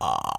Ah.